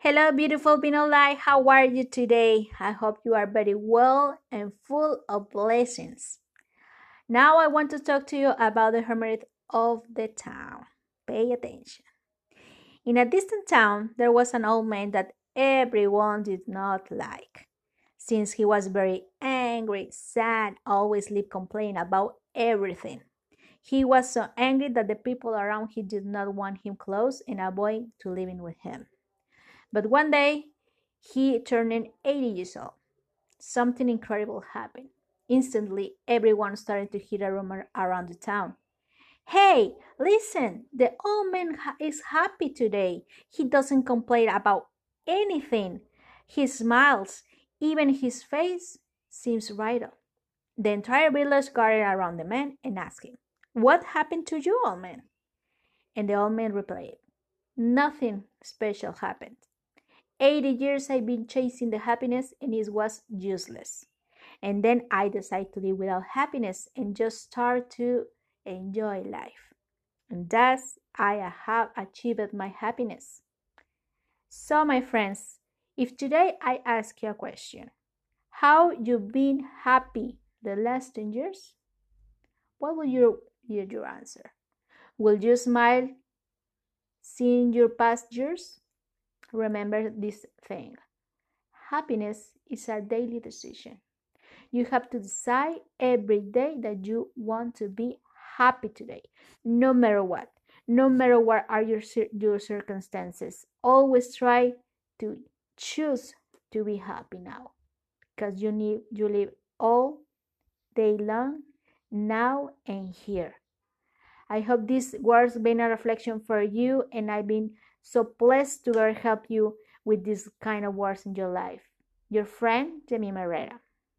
Hello, beautiful Light. How are you today? I hope you are very well and full of blessings. Now I want to talk to you about the hermit of the town. Pay attention. In a distant town, there was an old man that everyone did not like. Since he was very angry, sad, always lived complaining about everything. He was so angry that the people around him did not want him close and avoid to living with him. But one day, he turned 80 years old. Something incredible happened. Instantly, everyone started to hear a rumor around the town. Hey, listen, the old man is happy today. He doesn't complain about anything. He smiles, even his face seems brighter. The entire village gathered around the man and asked him, What happened to you, old man? And the old man replied, Nothing special happened. 80 years I've been chasing the happiness and it was useless. And then I decided to live without happiness and just start to enjoy life. And thus I have achieved my happiness. So my friends, if today I ask you a question, how you been happy the last 10 years? What will you hear your answer? Will you smile seeing your past years? Remember this thing happiness is a daily decision. You have to decide every day that you want to be happy today, no matter what. No matter what are your, your circumstances, always try to choose to be happy now because you need you live all day long now and here i hope this words been a reflection for you and i've been so blessed to God help you with this kind of words in your life. Your friend, Demi Herrera.